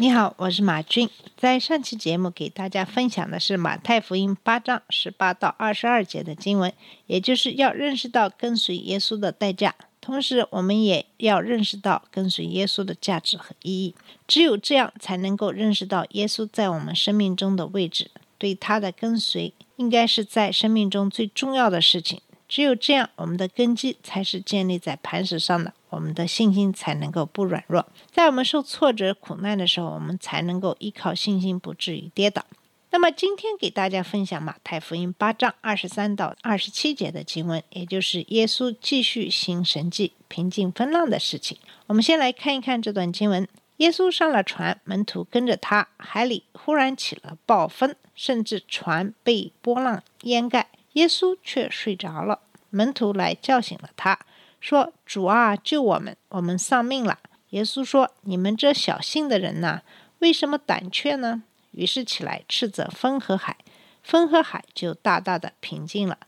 你好，我是马俊。在上期节目给大家分享的是马太福音八章十八到二十二节的经文，也就是要认识到跟随耶稣的代价，同时我们也要认识到跟随耶稣的价值和意义。只有这样，才能够认识到耶稣在我们生命中的位置，对他的跟随应该是在生命中最重要的事情。只有这样，我们的根基才是建立在磐石上的，我们的信心才能够不软弱。在我们受挫折、苦难的时候，我们才能够依靠信心，不至于跌倒。那么今天给大家分享马太福音八章二十三到二十七节的经文，也就是耶稣继续行神迹、平静风浪的事情。我们先来看一看这段经文。耶稣上了船，门徒跟着他，海里忽然起了暴风，甚至船被波浪淹盖。耶稣却睡着了，门徒来叫醒了他，说：“主啊，救我们，我们丧命了。”耶稣说：“你们这小信的人呐，为什么胆怯呢？”于是起来斥责风和海，风和海就大大的平静了。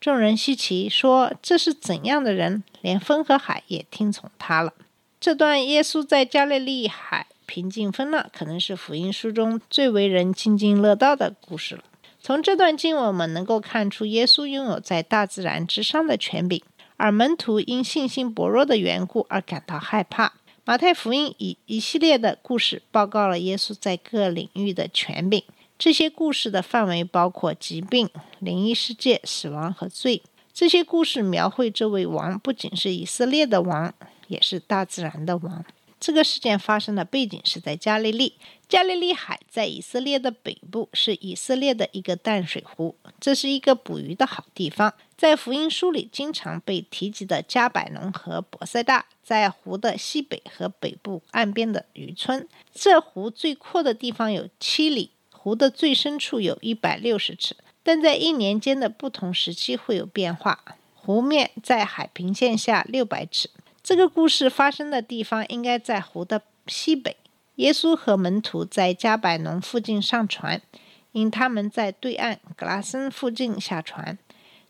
众人稀奇，说：“这是怎样的人，连风和海也听从他了？”这段耶稣在加利利海平静风浪，可能是福音书中最为人津津乐道的故事了。从这段经文，我们能够看出耶稣拥有在大自然之上的权柄，而门徒因信心薄弱的缘故而感到害怕。马太福音以一系列的故事报告了耶稣在各领域的权柄。这些故事的范围包括疾病、灵异世界、死亡和罪。这些故事描绘这位王不仅是以色列的王，也是大自然的王。这个事件发生的背景是在加利利。加利利海在以色列的北部，是以色列的一个淡水湖，这是一个捕鱼的好地方。在福音书里经常被提及的加百农和伯赛大，在湖的西北和北部岸边的渔村。这湖最阔的地方有七里，湖的最深处有一百六十尺，但在一年间的不同时期会有变化。湖面在海平线下六百尺。这个故事发生的地方应该在湖的西北。耶稣和门徒在加百农附近上船，因他们在对岸格拉森附近下船。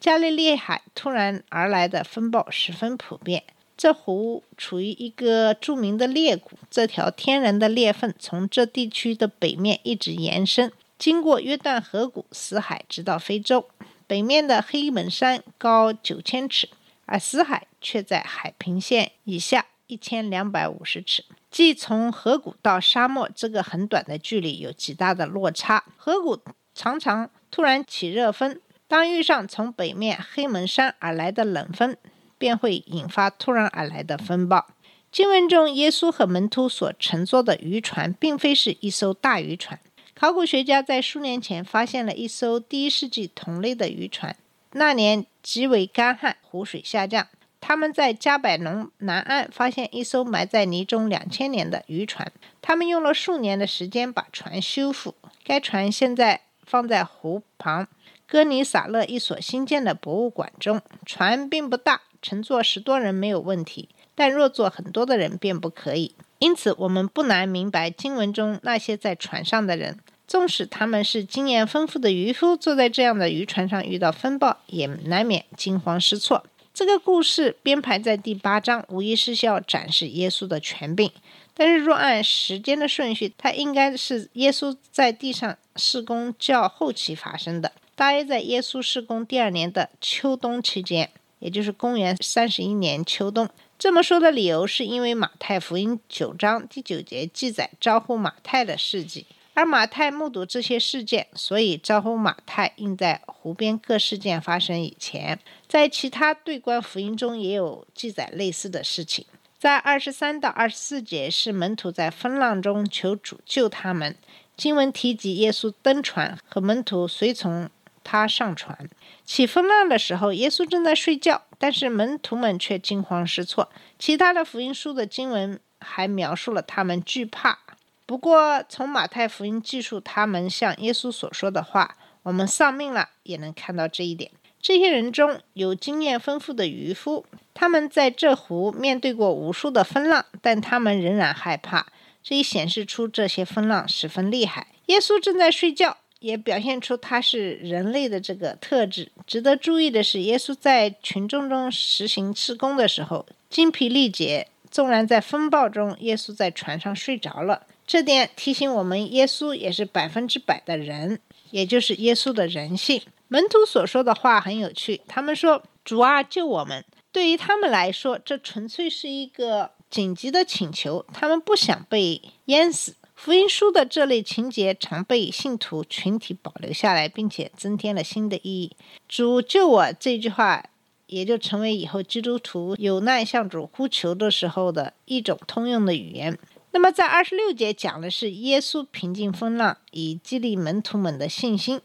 加利利海突然而来的风暴十分普遍。这湖处于一个著名的裂谷，这条天然的裂缝从这地区的北面一直延伸，经过约旦河谷、死海，直到非洲。北面的黑门山高九千尺，而死海却在海平线以下一千两百五十尺。即从河谷到沙漠这个很短的距离有极大的落差。河谷常常突然起热风，当遇上从北面黑门山而来的冷风，便会引发突然而来的风暴。经文中，耶稣和门徒所乘坐的渔船，并非是一艘大渔船。考古学家在数年前发现了一艘第一世纪同类的渔船，那年极为干旱，湖水下降。他们在加百农南岸发现一艘埋在泥中两千年的渔船，他们用了数年的时间把船修复。该船现在放在湖旁哥尼撒勒一所新建的博物馆中。船并不大，乘坐十多人没有问题，但若坐很多的人便不可以。因此，我们不难明白经文中那些在船上的人，纵使他们是经验丰富的渔夫，坐在这样的渔船上遇到风暴，也难免惊慌失措。这个故事编排在第八章，无疑是要展示耶稣的权柄。但是，若按时间的顺序，它应该是耶稣在地上施工较后期发生的，大约在耶稣施工第二年的秋冬期间，也就是公元三十一年秋冬。这么说的理由，是因为马太福音九章第九节记载招呼马太的事迹，而马太目睹这些事件，所以招呼马太应在湖边各事件发生以前。在其他对观福音中也有记载类似的事情。在二十三到二十四节是门徒在风浪中求主救他们。经文提及耶稣登船和门徒随从他上船。起风浪的时候，耶稣正在睡觉，但是门徒们却惊慌失措。其他的福音书的经文还描述了他们惧怕。不过，从马太福音记述他们向耶稣所说的话，我们丧命了也能看到这一点。这些人中有经验丰富的渔夫，他们在这湖面对过无数的风浪，但他们仍然害怕。这一显示出这些风浪十分厉害。耶稣正在睡觉，也表现出他是人类的这个特质。值得注意的是，耶稣在群众中实行施工的时候精疲力竭，纵然在风暴中，耶稣在船上睡着了。这点提醒我们，耶稣也是百分之百的人，也就是耶稣的人性。门徒所说的话很有趣，他们说：“主啊，救我们！”对于他们来说，这纯粹是一个紧急的请求，他们不想被淹死。福音书的这类情节常被信徒群体保留下来，并且增添了新的意义。“主救我”这句话也就成为以后基督徒有难向主呼求的时候的一种通用的语言。那么，在二十六节讲的是耶稣平静风浪，以激励门徒们的信心。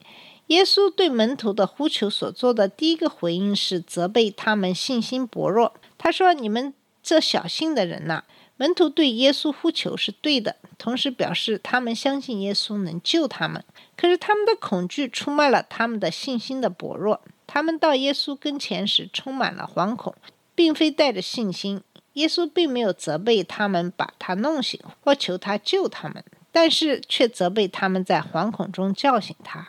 耶稣对门徒的呼求所做的第一个回应是责备他们信心薄弱。他说：“你们这小信的人呐！”门徒对耶稣呼求是对的，同时表示他们相信耶稣能救他们。可是他们的恐惧出卖了他们的信心的薄弱。他们到耶稣跟前时充满了惶恐，并非带着信心。耶稣并没有责备他们把他弄醒或求他救他们，但是却责备他们在惶恐中叫醒他。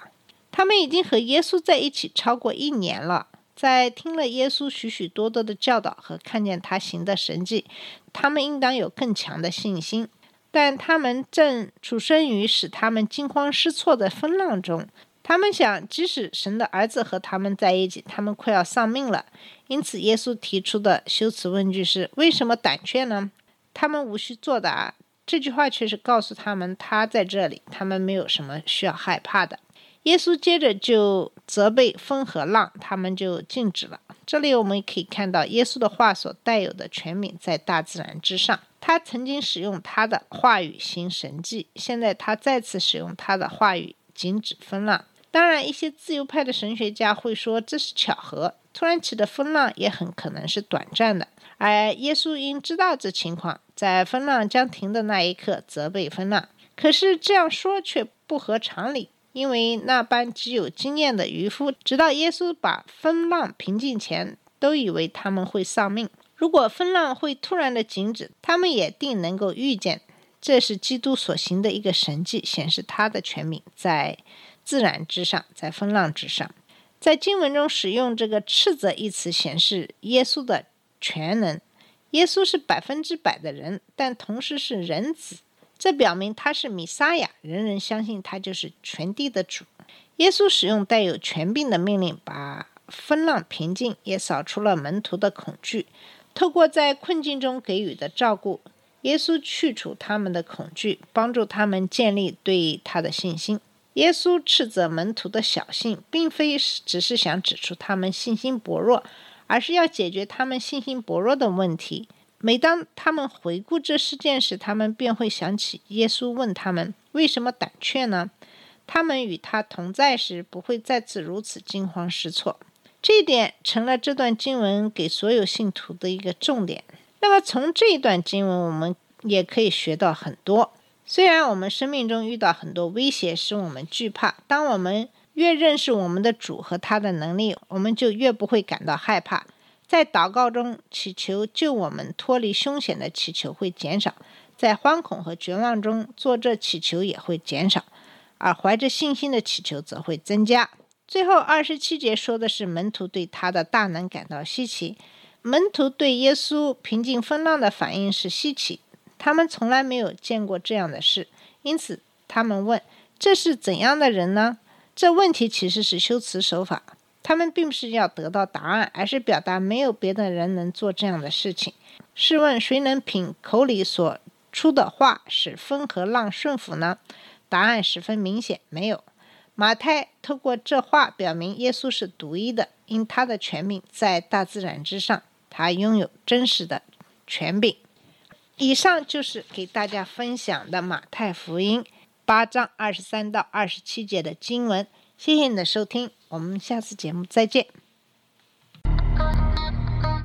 他们已经和耶稣在一起超过一年了，在听了耶稣许许多多的教导和看见他行的神迹，他们应当有更强的信心。但他们正处身于使他们惊慌失措的风浪中。他们想，即使神的儿子和他们在一起，他们快要丧命了。因此，耶稣提出的修辞问句是：为什么胆怯呢？他们无需作答。这句话却是告诉他们，他在这里，他们没有什么需要害怕的。耶稣接着就责备风和浪，他们就静止了。这里我们可以看到耶稣的话所带有的权柄在大自然之上。他曾经使用他的话语行神迹，现在他再次使用他的话语禁止风浪。当然，一些自由派的神学家会说这是巧合，突然起的风浪也很可能是短暂的。而耶稣应知道这情况，在风浪将停的那一刻责备风浪。可是这样说却不合常理。因为那般极有经验的渔夫，直到耶稣把风浪平静前，都以为他们会丧命。如果风浪会突然的停止，他们也定能够预见，这是基督所行的一个神迹，显示他的权柄在自然之上，在风浪之上。在经文中使用这个“斥责”一词，显示耶稣的全能。耶稣是百分之百的人，但同时是人子。这表明他是弥撒亚，人人相信他就是全地的主。耶稣使用带有权柄的命令，把风浪平静，也扫除了门徒的恐惧。透过在困境中给予的照顾，耶稣去除他们的恐惧，帮助他们建立对他的信心。耶稣斥责门徒的小信，并非是只是想指出他们信心薄弱，而是要解决他们信心薄弱的问题。每当他们回顾这事件时，他们便会想起耶稣问他们为什么胆怯呢？他们与他同在时，不会再次如此惊慌失措。这一点成了这段经文给所有信徒的一个重点。那么，从这一段经文，我们也可以学到很多。虽然我们生命中遇到很多威胁，使我们惧怕，当我们越认识我们的主和他的能力，我们就越不会感到害怕。在祷告中祈求救我们脱离凶险的祈求会减少，在惶恐和绝望中做这祈求也会减少，而怀着信心的祈求则会增加。最后二十七节说的是门徒对他的大能感到稀奇，门徒对耶稣平静风浪的反应是稀奇，他们从来没有见过这样的事，因此他们问：这是怎样的人呢？这问题其实是修辞手法。他们并不是要得到答案，而是表达没有别的人能做这样的事情。试问谁能凭口里所出的话使风和浪顺服呢？答案十分明显，没有。马太透过这话表明耶稣是独一的，因他的权柄在大自然之上，他拥有真实的权柄。以上就是给大家分享的马太福音八章二十三到二十七节的经文。谢谢你的收听。我们下次节目再见。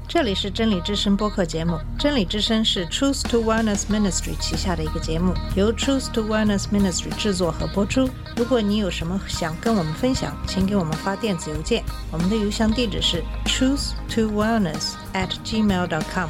这里是真理之声播客节目。真理之声是 Truth to Wellness Ministry 旗下的一个节目，由 Truth to Wellness Ministry 制作和播出。如果你有什么想跟我们分享，请给我们发电子邮件，我们的邮箱地址是 truth to wellness at gmail dot com。